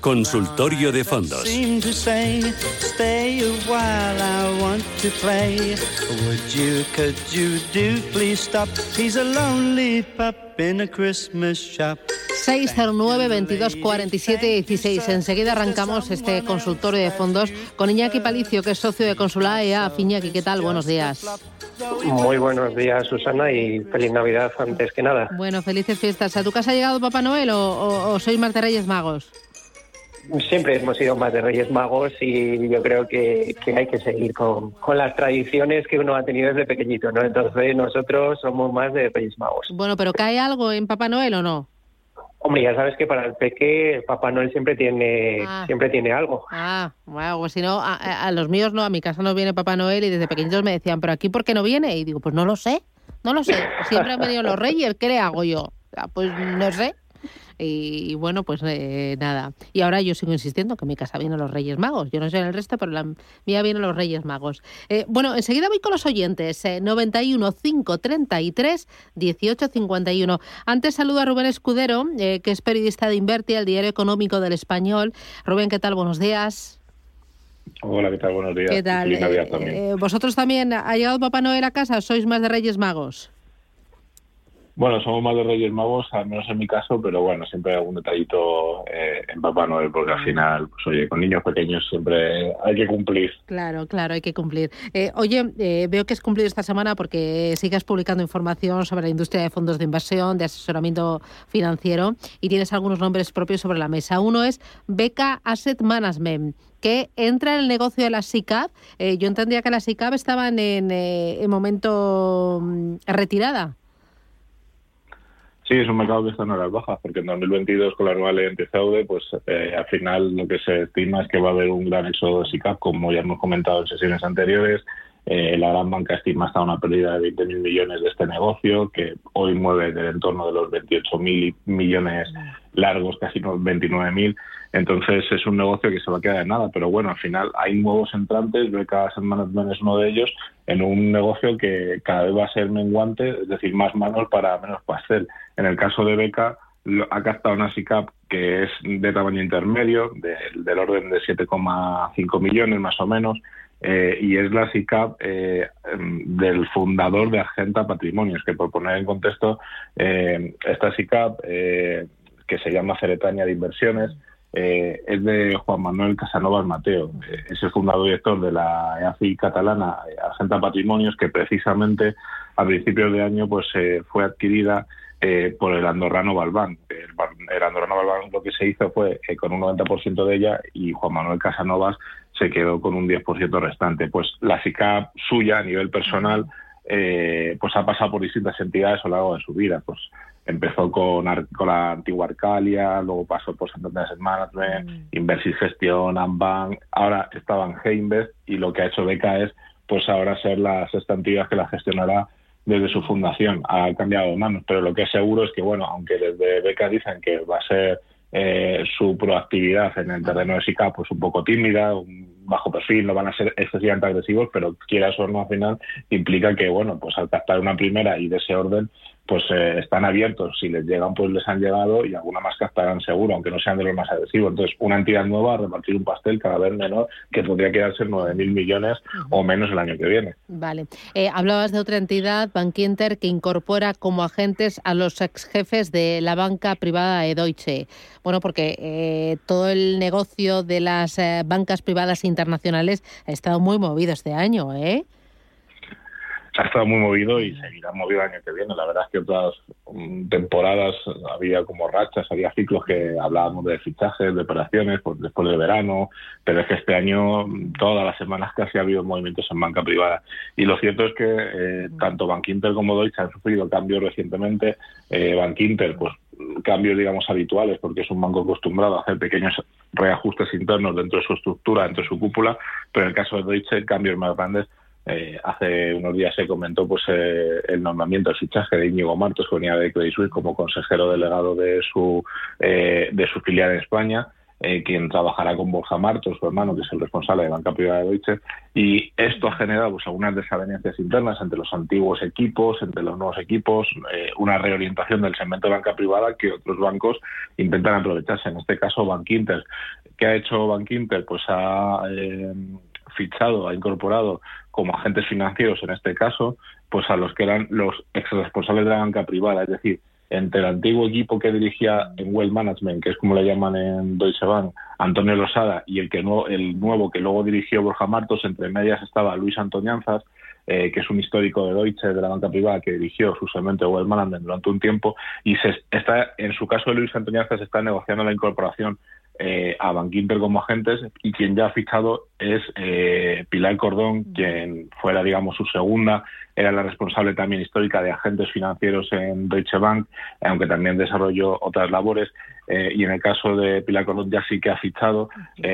Consultorio de fondos. shop. 609 22 47 16. Enseguida arrancamos este consultorio de fondos con Iñaki Palicio, que es socio de Consular EA. Iñaki, ¿qué tal? Buenos días. Muy buenos días, Susana, y feliz Navidad antes que nada. Bueno, felices fiestas. ¿A tu casa ha llegado Papá Noel o, o sois más de Reyes Magos? Siempre hemos sido más de Reyes Magos y yo creo que, hay que seguir con, las tradiciones que uno ha tenido desde pequeñito, ¿no? Entonces nosotros somos más de Reyes Magos. Bueno, pero ¿cae algo en Papá Noel o no? Hombre, ya sabes que para el peque Papá Noel siempre tiene ah. siempre tiene algo. Ah, bueno, pues si no, a, los míos no, a mi casa no viene Papá Noel y desde pequeños me decían, ¿pero aquí por qué no viene? Y digo, pues no lo sé, no lo sé. Siempre han venido los reyes, ¿qué le hago yo? Pues no sé. Y, bueno, pues eh, nada. Y ahora yo sigo insistiendo que mi casa vienen los Reyes Magos. Yo no sé en el resto, pero la mía vienen los Reyes Magos. Eh, bueno, enseguida voy con los oyentes. Eh, 91 533 18 51. Antes saludo a Rubén Escudero, eh, que es periodista de Inverti, el diario económico del Español. Rubén, ¿qué tal? Buenos días. Hola, ¿qué tal? Buenos días. ¿Qué tal? ¿Vosotros también ha llegado Papá Noel a casa? ¿Sois más de Reyes Magos? Bueno, somos más de Reyes Magos, al menos en mi caso, pero bueno, siempre hay algún detallito eh, en Papá Noel, porque al final, pues oye, con niños pequeños siempre hay que cumplir. Claro, claro, hay que cumplir. Eh, oye, eh, veo que es cumplido esta semana porque sigues publicando información sobre la industria de fondos de inversión, de asesoramiento financiero, y tienes algunos nombres propios sobre la mesa. Uno es Beca Asset Management que entra en el negocio de la SICAP. yo entendía que la SICAP estaban en, en momento mm, retirada. Sí, es un mercado que está en horas bajas, porque en 2022 con la nueva ley antifraude, pues eh, al final lo que se estima es que va a haber un gran éxodo de SICAP, como ya hemos comentado en sesiones anteriores. Eh, la gran banca estima hasta una pérdida de 20.000 millones de este negocio, que hoy mueve del entorno de los 28.000 millones largos, casi 29.000. Entonces es un negocio que se va a quedar en nada, pero bueno, al final hay nuevos entrantes, Beca es uno de ellos, en un negocio que cada vez va a ser menguante, es decir, más manos para menos pastel. En el caso de Beca, ha captado una SICAP que es de tamaño intermedio, del orden de 7,5 millones más o menos, eh, y es la SICAP eh, del fundador de Argenta Patrimonios, que por poner en contexto, eh, esta SICAP, que se llama Ceretaña de Inversiones, eh, es de Juan Manuel Casanovas Mateo, eh, es el fundador director de la EAFI catalana eh, Argenta Patrimonios, que precisamente a principios de año pues fue adquirida por el andorrano Balbán. El, andorrano Balbán lo que se hizo fue con un 90% de ella y Juan Manuel Casanovas se quedó con un 10% restante. Pues la SICAP suya a nivel personal pues ha pasado por distintas entidades a lo largo de su vida. Pues empezó con, con la antigua Arcalia, luego pasó por Santander Asset Management, mm. Inversis Gestión, Ambank, ahora estaba en Heinvest y lo que ha hecho Beca es pues ahora ser la sexta entidad que la gestionará desde su fundación. Ha cambiado de manos, pero lo que es seguro es que, bueno, aunque desde Beca dicen que va a ser eh, su proactividad en el terreno de SICA pues un poco tímida, un bajo perfil, no van a ser excesivamente agresivos, pero quieras o no al final implica que, bueno, pues al captar una primera y de ese orden, pues eh, están abiertos. Si les llegan, pues les han llegado y alguna más captarán seguro, aunque no sean de los más agresivos. Entonces, una entidad nueva a repartir un pastel cada vez menor que podría quedarse en 9.000 millones o menos el año que viene. Vale. Eh, hablabas de otra entidad, Bankinter, que incorpora como agentes a los ex jefes de la banca privada de Deutsche. Bueno, porque eh, todo el negocio de las bancas privadas internacionales ha estado muy movido este año, ¿eh? Ha estado muy movido y seguirá movido el año que viene. La verdad es que otras mm, temporadas había como rachas, había ciclos que hablábamos de fichajes, de operaciones, pues después del verano, pero es que este año mm, todas las semanas casi ha habido movimientos en banca privada. Y lo cierto es que eh, tanto Bank Inter como Deutsche han sufrido cambios recientemente. Eh, Bank Inter, pues cambios, digamos, habituales, porque es un banco acostumbrado a hacer pequeños reajustes internos dentro de su estructura, dentro de su cúpula, pero en el caso de Deutsche, cambios más grandes eh, hace unos días se comentó pues eh, el nombramiento del fichaje de Íñigo Martos, que venía de Credit Suisse como consejero delegado de su, eh, de su filial en España, quien trabajará con Borja Martos, su hermano, que es el responsable de banca privada de Deutsche. Y esto ha generado pues, algunas desavenencias internas entre los antiguos equipos, entre los nuevos equipos, una reorientación del segmento de banca privada que otros bancos intentan aprovecharse. En este caso, Bank Inter. ¿Qué ha hecho Bank Inter? Pues ha fichado, ha incorporado como agentes financieros en este caso, pues a los que eran los ex responsables de la banca privada, es decir, entre el antiguo equipo que dirigía en Wealth Management, que es como le llaman en Deutsche Bank, Antonio Losada, y el que no, el nuevo que luego dirigió Borja Martos, entre medias estaba Luis Antoñanzas, eh, que es un histórico de Deutsche, de la banca privada, que dirigió de Wealth Management durante un tiempo, y se está, en su caso de Luis Antoñanzas, se está negociando la incorporación eh, a Bankinter como agentes y quien ya ha fichado es eh, Pilar Cordón, quien fuera, digamos, su segunda, era la responsable también histórica de agentes financieros en Deutsche Bank, aunque también desarrolló otras labores. Eh, y en el caso de Pilar Cordón ya sí que ha fichado.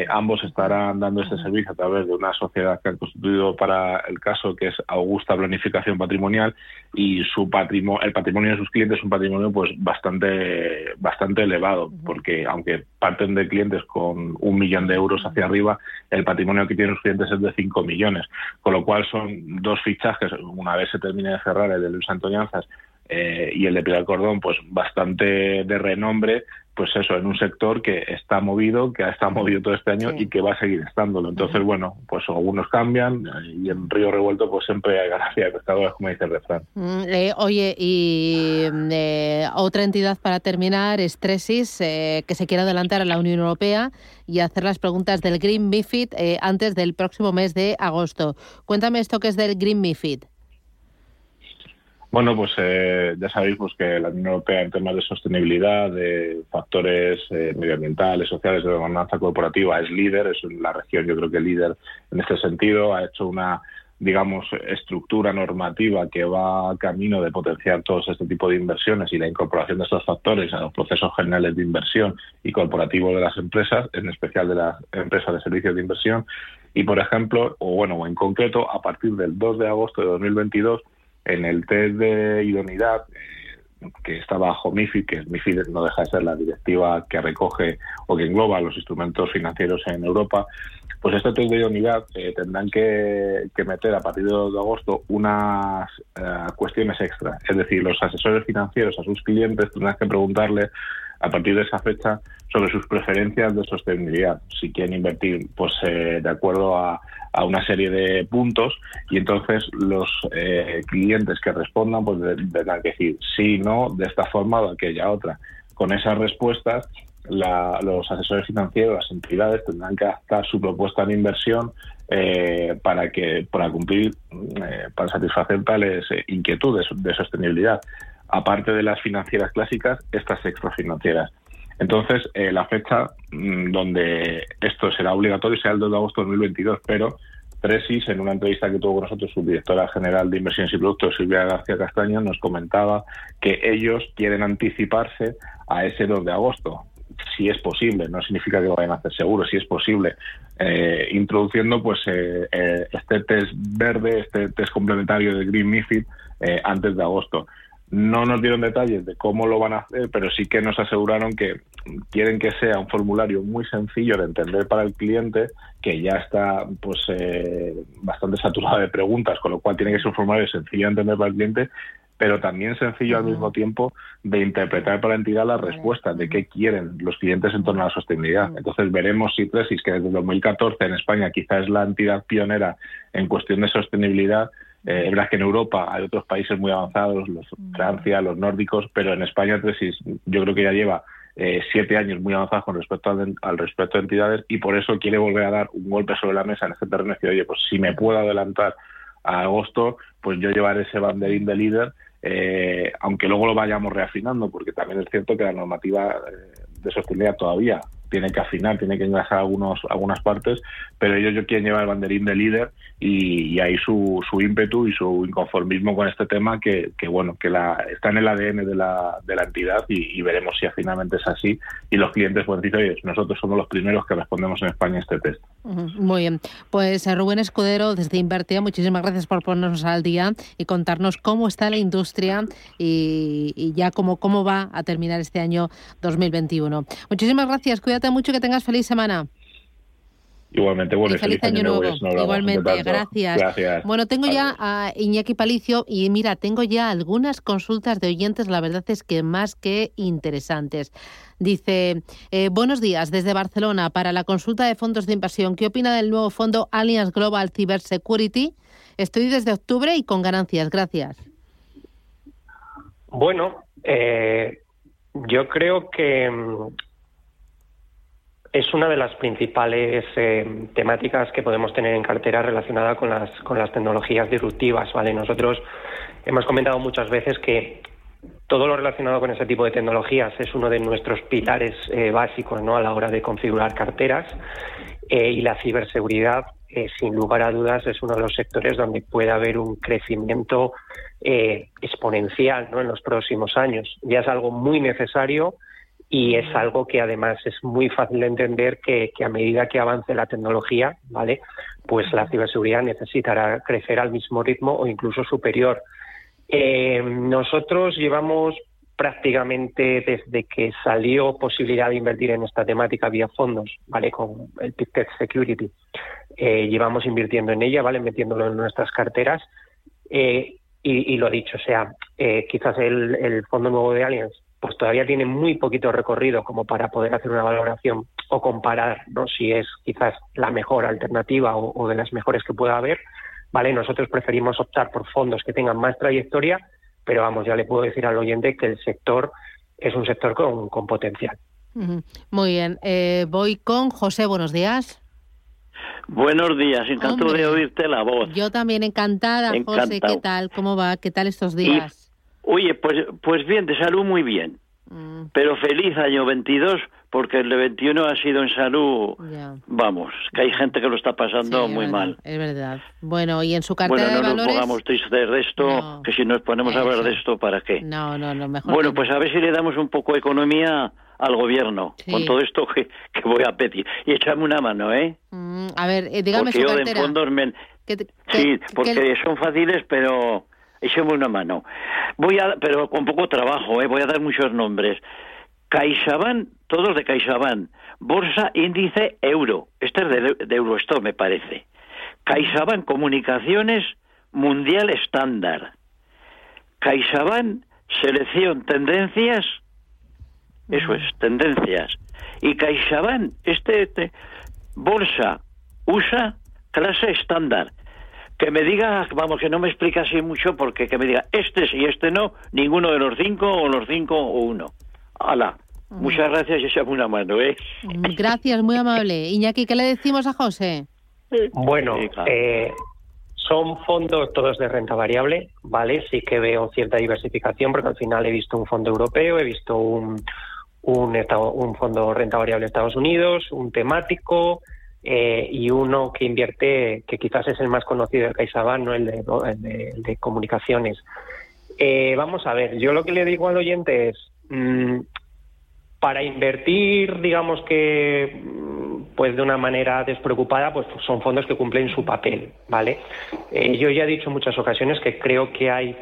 ambos estarán dando este servicio a través de una sociedad que han constituido para el caso, que es Augusta Planificación Patrimonial, y su patrimonio, el patrimonio de sus clientes es un patrimonio pues bastante, bastante elevado, porque aunque parten de clientes con un millón de euros hacia arriba, el patrimonio que tienen los clientes es de 5 millones, con lo cual son dos fichajes, una vez se termine de cerrar el de Luis Antoñanzas eh, y el de Pilar Cordón, pues bastante de renombre, pues eso, en un sector que está movido, que ha estado movido todo este año y que va a seguir estándolo. Entonces, bueno, pues algunos cambian y en Río Revuelto pues siempre hay ganancia de pescadores, como dice el refrán. Mm, eh, oye, y eh, otra entidad para terminar es Tresis, eh, que se quiere adelantar a la Unión Europea y hacer las preguntas del Green MIFID antes del próximo mes de agosto. Cuéntame esto que es del Green MIFID. Bueno, pues eh, ya sabéis pues, que la Unión Europea en temas de sostenibilidad, de factores eh, medioambientales, sociales, de gobernanza corporativa es líder, es la región yo creo que líder en este sentido, ha hecho una digamos, estructura normativa que va camino de potenciar todo este tipo de inversiones y la incorporación de estos factores a los procesos generales de inversión y corporativos de las empresas, en especial de las empresas de servicios de inversión. Y, por ejemplo, o bueno, o en concreto, a partir del 2 de agosto de 2022, en el test de idoneidad eh, que está bajo MIFID, que MIFID no deja de ser la directiva que recoge o que engloba los instrumentos financieros en Europa, pues este test de idoneidad eh, tendrán que, meter a partir de 2 de agosto unas eh, cuestiones extra. Es decir, los asesores financieros a sus clientes tendrán que preguntarle a partir de esa fecha sobre sus preferencias de sostenibilidad, si quieren invertir pues de acuerdo a, una serie de puntos y entonces los eh, clientes que respondan pues tendrán que decir sí, no, de esta forma o de aquella otra. Con esas respuestas los asesores financieros, las entidades tendrán que adaptar su propuesta de inversión eh, para que para cumplir, eh, para satisfacer tales inquietudes de sostenibilidad. Aparte de las financieras clásicas, estas extrafinancieras. Entonces, eh, la fecha mm, donde esto será obligatorio será el 2 de agosto de 2022, pero Tresis, en una entrevista que tuvo con nosotros su directora general de inversiones y productos, Silvia García Castaño, nos comentaba que ellos quieren anticiparse a ese 2 de agosto, si es posible, no significa que vayan a hacer seguro, si es posible, eh, introduciendo pues eh, este test verde, este test complementario de Green MIFID antes de agosto. No nos dieron detalles de cómo lo van a hacer, pero sí que nos aseguraron que quieren que sea un formulario muy sencillo de entender para el cliente, que ya está pues eh, bastante saturado de preguntas, con lo cual tiene que ser un formulario sencillo de entender para el cliente, pero también sencillo al mismo tiempo de interpretar para la entidad las respuestas de qué quieren los clientes en torno a la sostenibilidad. Entonces veremos si Tresis, que desde 2014 en España quizás es la entidad pionera en cuestión de sostenibilidad, eh, es verdad que en Europa hay otros países muy avanzados, los, Francia, los nórdicos, pero en España Tresis yo creo que ya lleva eh, siete años muy avanzados con respecto al, al, respecto de entidades y por eso quiere volver a dar un golpe sobre la mesa en este terreno y decir, oye, pues si me puedo adelantar a agosto, pues yo llevaré ese banderín de líder, eh, aunque luego lo vayamos reafinando, porque también es cierto que la normativa eh, de sostenibilidad todavía tiene que afinar, tiene que encajar algunos, algunas partes, pero ellos quieren llevar el banderín de líder y, y ahí su, su ímpetu y su inconformismo con este tema que, que bueno, que la, está en el ADN de la, de la entidad y, veremos si finalmente es así y los clientes pueden decir, oye, nosotros somos los primeros que respondemos en España a este test. Muy bien, pues eh, Rubén Escudero desde Invertia, muchísimas gracias por ponernos al día y contarnos cómo está la industria y, y ya cómo, cómo va a terminar este año 2021. Muchísimas gracias, cuídate mucho, que tengas feliz semana. Igualmente, bueno, feliz, año, nuevo. Igualmente, gracias. Bueno, tengo ya a Iñaki Palicio y mira, tengo ya algunas consultas de oyentes, la verdad es que más que interesantes. Dice, eh, buenos días desde Barcelona para la consulta de fondos de inversión. ¿Qué opina del nuevo fondo Allianz Global Cyber Security? Estoy desde octubre y con ganancias. Gracias. Bueno, eh, yo creo que mm, es una de las principales eh, temáticas que podemos tener en cartera relacionada con las, con las tecnologías disruptivas. ¿vale? Nosotros hemos comentado muchas veces que todo lo relacionado con ese tipo de tecnologías es uno de nuestros pilares eh, básicos ¿no? a la hora de configurar carteras eh, y la ciberseguridad, sin lugar a dudas, es uno de los sectores donde puede haber un crecimiento exponencial ¿no? en los próximos años. Ya es algo muy necesario y es algo que además es muy fácil de entender que, a medida que avance la tecnología, ¿vale? Pues la ciberseguridad necesitará crecer al mismo ritmo o incluso superior. Eh, nosotros llevamos prácticamente desde que salió posibilidad de invertir en esta temática vía fondos, ¿vale? Con el Tech Security. Eh, llevamos invirtiendo en ella, ¿vale? Metiéndolo en nuestras carteras. Eh, y, lo dicho, o sea, quizás el, el, fondo nuevo de Allianz pues todavía tiene muy poquito recorrido como para poder hacer una valoración o comparar ¿no? si es quizás la mejor alternativa o, de las mejores que pueda haber. Vale, nosotros preferimos optar por fondos que tengan más trayectoria, pero vamos, ya le puedo decir al oyente que el sector es un sector con, con potencial. Muy bien, eh, voy con José, buenos días. Buenos días, encantado de oírte la voz. Yo también encantada, José, ¿qué tal? ¿Cómo va? ¿Qué tal estos días? Oye, pues, pues bien, de salud muy bien. Mm. Pero feliz año 22, porque el de 21 ha sido en salud, vamos, que hay gente que lo está pasando muy mal. Es verdad. Bueno, y en su cartera bueno, no nos pongamos tristes de esto, que si nos ponemos a hablar de esto, ¿para qué? No, no, no, mejor. Bueno, pues a ver si le damos un poco de economía al gobierno con todo esto que, que, voy a pedir. Y échame una mano, ¿eh? Mm, a ver, eh, dígame porque su yo de fondos sí, porque son fáciles, pero écheme una mano. Voy a, pero con poco trabajo, ¿eh? voy a dar muchos nombres. CaixaBank, todos de CaixaBank. Bolsa Índice Euro. Este es de, de Eurostore, me parece. CaixaBank Comunicaciones Mundial Estándar. CaixaBank Selección Tendencias. Eso es, tendencias. Y CaixaBank, este, este Bolsa USA Clase Estándar que me diga, vamos, que no me explica así mucho, porque que me diga este sí, este no, ninguno de los cinco, o los cinco, o uno. Hala. Muchas gracias y echame una mano, ¿eh? Gracias, muy amable. Iñaki, ¿qué le decimos a José? Bueno, eh, son fondos todos de renta variable, ¿vale? Sí que veo cierta diversificación, porque al final he visto un fondo europeo, he visto un, un, un fondo renta variable de Estados Unidos, un temático, eh, y uno que invierte, que quizás es el más conocido de CaixaBank, ¿no? el, de, comunicaciones. Eh, vamos a ver, yo lo que le digo al oyente es, mm, para invertir, digamos que mm, pues de una manera despreocupada, pues son fondos que cumplen su papel, ¿vale? Eh, yo ya he dicho en muchas ocasiones que creo que hay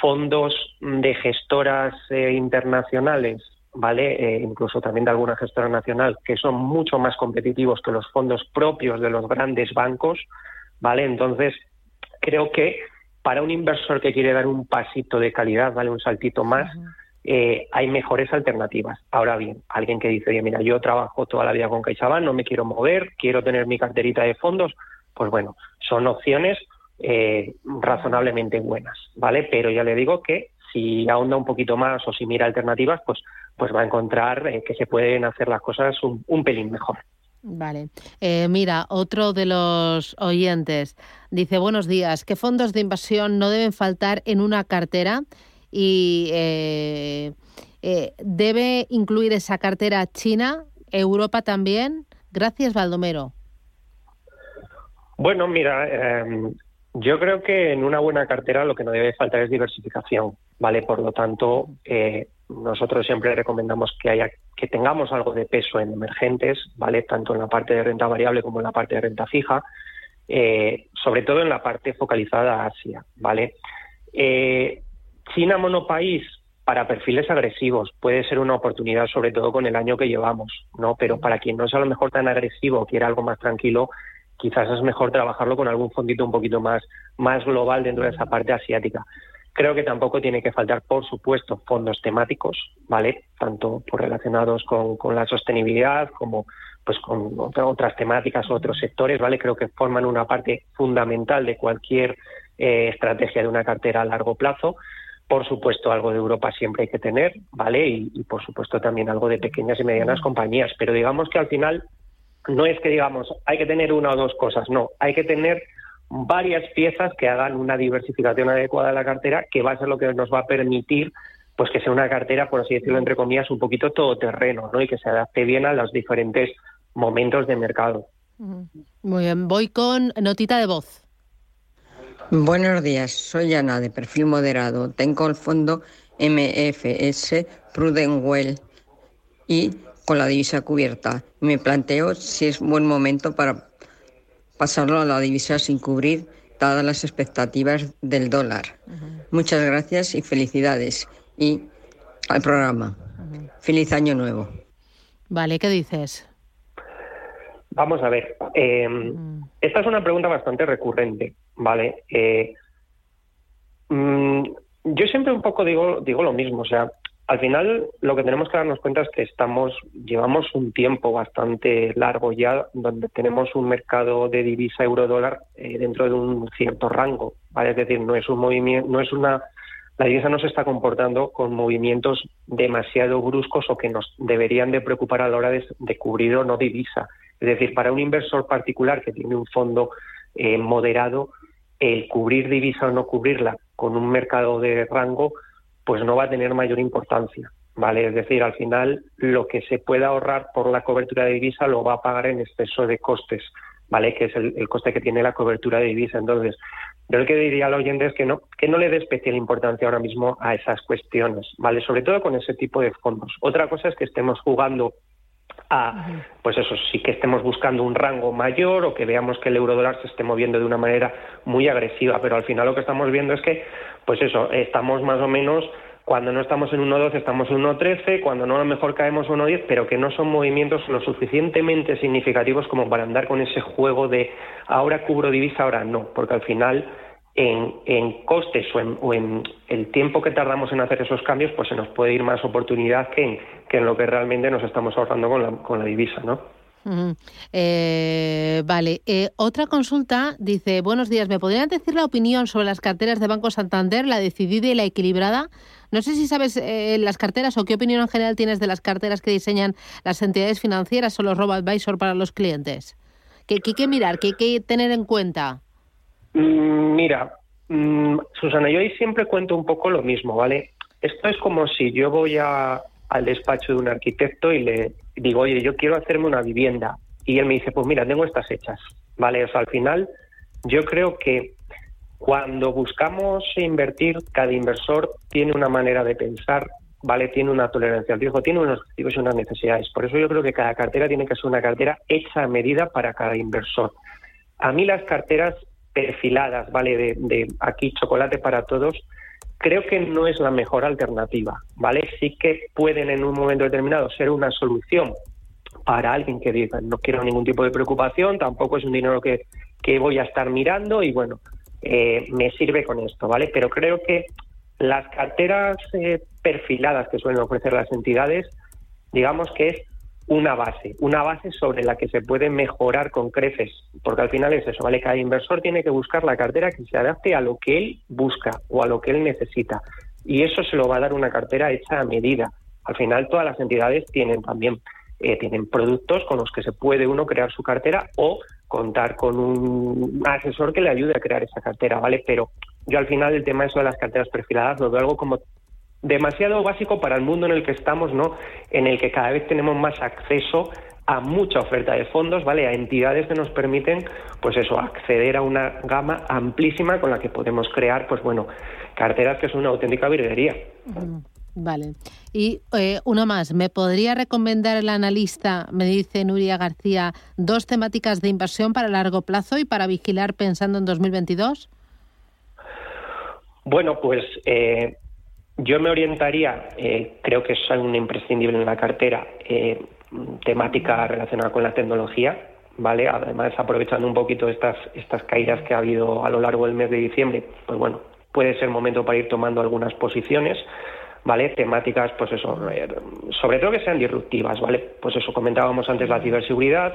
fondos de gestoras internacionales ¿vale? Eh, incluso también de alguna gestora nacional, que son mucho más competitivos que los fondos propios de los grandes bancos, ¿vale? Entonces, creo que para un inversor que quiere dar un pasito de calidad, ¿vale? Un saltito más, eh, hay mejores alternativas. Ahora bien, alguien que dice, mira, yo trabajo toda la vida con CaixaBank, no me quiero mover, quiero tener mi carterita de fondos, pues bueno, son opciones eh, razonablemente buenas, ¿vale? Pero ya le digo que si ahonda un poquito más o si mira alternativas, pues, pues va a encontrar eh, que se pueden hacer las cosas un, pelín mejor. Vale. Eh, mira, otro de los oyentes dice, buenos días, ¿qué fondos de inversión no deben faltar en una cartera? Y eh, eh, ¿debe incluir esa cartera China, Europa también? Gracias, Baldomero. Bueno, mira, em, yo creo que en una buena cartera lo que no debe faltar es diversificación, ¿vale? Por lo tanto, nosotros siempre recomendamos que haya que tengamos algo de peso en emergentes, ¿vale? Tanto en la parte de renta variable como en la parte de renta fija, eh, sobre todo en la parte focalizada a Asia, ¿vale? Eh, China monopaís para perfiles agresivos puede ser una oportunidad, sobre todo con el año que llevamos, ¿no? Pero para quien no es a lo mejor tan agresivo o quiere algo más tranquilo, quizás es mejor trabajarlo con algún fondito un poquito más, más global dentro de esa parte asiática. Creo que tampoco tiene que faltar, por supuesto, fondos temáticos, ¿vale? Tanto por relacionados con, la sostenibilidad como pues con otras temáticas, otros sectores, ¿vale? Creo que forman una parte fundamental de cualquier eh, estrategia de una cartera a largo plazo. Por supuesto, algo de Europa siempre hay que tener, ¿vale? Y, por supuesto también algo de pequeñas y medianas compañías. Pero digamos que al final no es que digamos hay que tener una o dos cosas, no, hay que tener varias piezas que hagan una diversificación adecuada de la cartera, que va a ser lo que nos va a permitir pues que sea una cartera, por así decirlo, entre comillas, un poquito todoterreno, ¿no? Y que se adapte bien a los diferentes momentos de mercado. Muy bien, voy con notita de voz. Buenos días, soy Ana de perfil moderado. Tengo el fondo MFS Prudent y con la divisa cubierta. Me planteo si es buen momento para pasarlo a la divisa sin cubrir todas las expectativas del dólar. Muchas gracias y felicidades. Y al programa. Feliz año nuevo. Vale, ¿qué dices? Vamos a ver. Em, esta es una pregunta bastante recurrente, ¿vale? Eh, mm, yo siempre un poco digo, digo lo mismo, o sea, al final, lo que tenemos que darnos cuenta es que estamos, llevamos un tiempo bastante largo ya, donde tenemos un mercado de divisa euro-dólar eh, dentro de un cierto rango, ¿vale? Es decir, no es un movimiento, no es una, la divisa no se está comportando con movimientos demasiado bruscos o que nos deberían de preocupar a la hora de, cubrir o no divisa. Es decir, para un inversor particular que tiene un fondo eh, moderado, el cubrir divisa o no cubrirla con un mercado de rango pues no va a tener mayor importancia. ¿Vale? Es decir, al final lo que se pueda ahorrar por la cobertura de divisa lo va a pagar en exceso de costes, ¿vale? Que es el, coste que tiene la cobertura de divisa. Entonces, yo lo que diría al oyente es que no, que no le dé especial importancia ahora mismo a esas cuestiones, ¿vale? Sobre todo con ese tipo de fondos. Otra cosa es que estemos jugando a, pues eso, sí que estemos buscando un rango mayor o que veamos que el euro dólar se esté moviendo de una manera muy agresiva, pero al final lo que estamos viendo es que pues eso, estamos más o menos, cuando no estamos en 1.12 estamos en 1.13, cuando no a lo mejor caemos en 1.10, pero que no son movimientos lo suficientemente significativos como para andar con ese juego de ahora cubro divisa, ahora no, porque al final en, en costes o en, el tiempo que tardamos en hacer esos cambios, pues se nos puede ir más oportunidad que en, que en lo que realmente nos estamos ahorrando con la, con la divisa, ¿no? Eh, vale, eh, otra consulta dice, buenos días, ¿me podrían decir la opinión sobre las carteras de Banco Santander, la decidida y la equilibrada? No sé si sabes eh, las carteras o qué opinión en general tienes de las carteras que diseñan las entidades financieras o los robo-advisor para los clientes. ¿Qué, hay que mirar? ¿Qué hay que tener en cuenta? Mm, mira, mm, Susana, yo ahí siempre cuento un poco lo mismo, ¿vale? Esto es como si yo voy al despacho de un arquitecto y le digo, oye, yo quiero hacerme una vivienda. Y él me dice, pues mira, tengo estas hechas. ¿Vale? O sea, al final, yo creo que cuando buscamos invertir, cada inversor tiene una manera de pensar, ¿vale? Tiene una tolerancia al riesgo, tiene unos objetivos y unas necesidades. Por eso yo creo que cada cartera tiene que ser una cartera hecha a medida para cada inversor. A mí las carteras perfiladas, ¿vale? De, de aquí chocolate para todos, creo que no es la mejor alternativa, ¿vale? Sí que pueden en un momento determinado ser una solución para alguien que diga no quiero ningún tipo de preocupación, tampoco es un dinero que, que voy a estar mirando y bueno, eh, me sirve con esto, ¿vale? Pero creo que las carteras eh, perfiladas que suelen ofrecer las entidades, digamos que es una base, una base sobre la que se puede mejorar con creces, porque al final es eso, ¿vale? Cada inversor tiene que buscar la cartera que se adapte a lo que él busca o a lo que él necesita. Y eso se lo va a dar una cartera hecha a medida. Al final todas las entidades tienen también eh, tienen productos con los que se puede uno crear su cartera o contar con un asesor que le ayude a crear esa cartera, ¿vale? Pero yo al final el tema eso de las carteras perfiladas lo veo algo como demasiado básico para el mundo en el que estamos, ¿no? En el que cada vez tenemos más acceso a mucha oferta de fondos, ¿vale? A entidades que nos permiten, pues eso, acceder a una gama amplísima con la que podemos crear, pues bueno, carteras que son una auténtica virguería. Vale. Y eh, una más, ¿me podría recomendar el analista, me dice Nuria García, dos temáticas de inversión para largo plazo y para vigilar pensando en 2022? Bueno, pues eh, yo me orientaría, eh, creo que es un imprescindible en la cartera, eh, temática relacionada con la tecnología, ¿vale? Además, aprovechando un poquito estas, estas caídas que ha habido a lo largo del mes de diciembre, pues bueno, puede ser momento para ir tomando algunas posiciones, ¿vale? Temáticas, pues eso, eh, sobre todo que sean disruptivas, ¿vale? Pues eso, comentábamos antes la ciberseguridad,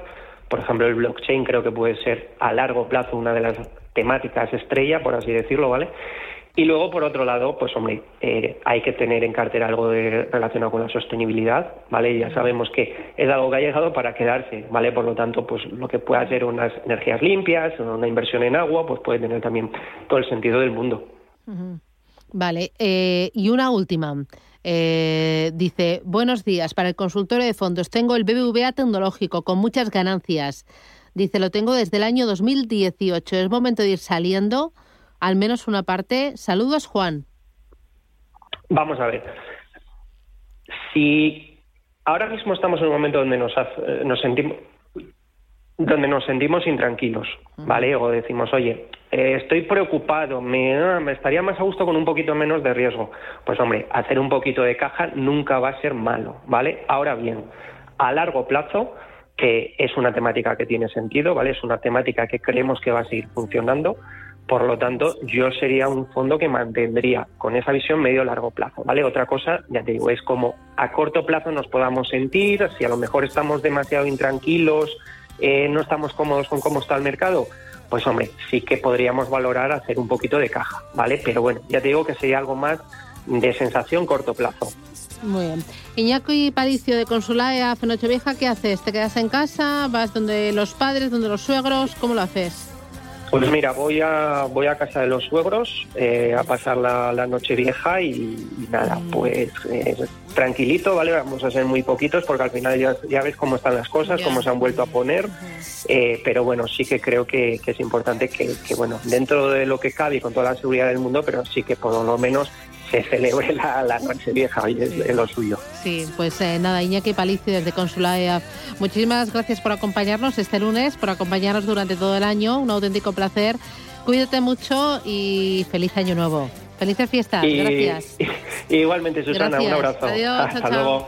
por ejemplo, el blockchain creo que puede ser a largo plazo una de las temáticas estrella, por así decirlo, ¿vale? Y luego, por otro lado, pues hombre, eh, hay que tener en cartera algo de, relacionado con la sostenibilidad, ¿vale? Ya sabemos que es algo que ha llegado para quedarse, ¿vale? Por lo tanto, pues lo que pueda ser unas energías limpias, una inversión en agua, pues puede tener también todo el sentido del mundo. Vale, eh, y una última. Eh, dice, buenos días, para el consultorio de fondos tengo el BBVA tecnológico con muchas ganancias. Dice, lo tengo desde el año 2018. Es momento de ir saliendo al menos una parte. Saludos, Juan. Vamos a ver. Si ahora mismo estamos en un momento donde nos, eh, nos sentimos donde nos sentimos intranquilos, ¿vale? O decimos, oye, eh, estoy preocupado, me, ah, me, estaría más a gusto con un poquito menos de riesgo. Pues hombre, hacer un poquito de caja nunca va a ser malo, ¿vale? Ahora bien, a largo plazo, que es una temática que tiene sentido, ¿vale? Es una temática que creemos que va a seguir funcionando, por lo tanto, yo sería un fondo que mantendría con esa visión medio-largo plazo, ¿vale? Otra cosa, ya te digo, es como a corto plazo nos podamos sentir, si a lo mejor estamos demasiado intranquilos, eh, no estamos cómodos con cómo está el mercado, pues hombre, sí que podríamos valorar hacer un poquito de caja, ¿vale? Pero bueno, ya te digo que sería algo más de sensación corto plazo. Muy bien. Iñaco y Paricio de Consulae Fenoche Vieja, ¿qué haces? ¿Te quedas en casa? ¿Vas donde los padres, donde los suegros? ¿Cómo lo haces? Pues mira, voy a voy a casa de los suegros eh, a pasar la, noche vieja y, nada, pues eh, tranquilito, ¿vale? Vamos a ser muy poquitos porque al final ya, ya ves cómo están las cosas, cómo se han vuelto a poner, eh, pero bueno, sí que creo que, es importante que, que, bueno, dentro de lo que cabe y con toda la seguridad del mundo, pero sí que por lo menos se celebre la, noche vieja y es, lo suyo. Sí, pues eh, nada, Iñaki Palicio desde Consulada Muchísimas gracias por acompañarnos este lunes, por acompañarnos durante todo el año. Un auténtico placer. Cuídate mucho y feliz año nuevo. Felices fiestas. gracias. igualmente, Susana, un abrazo. Adiós, Hasta luego.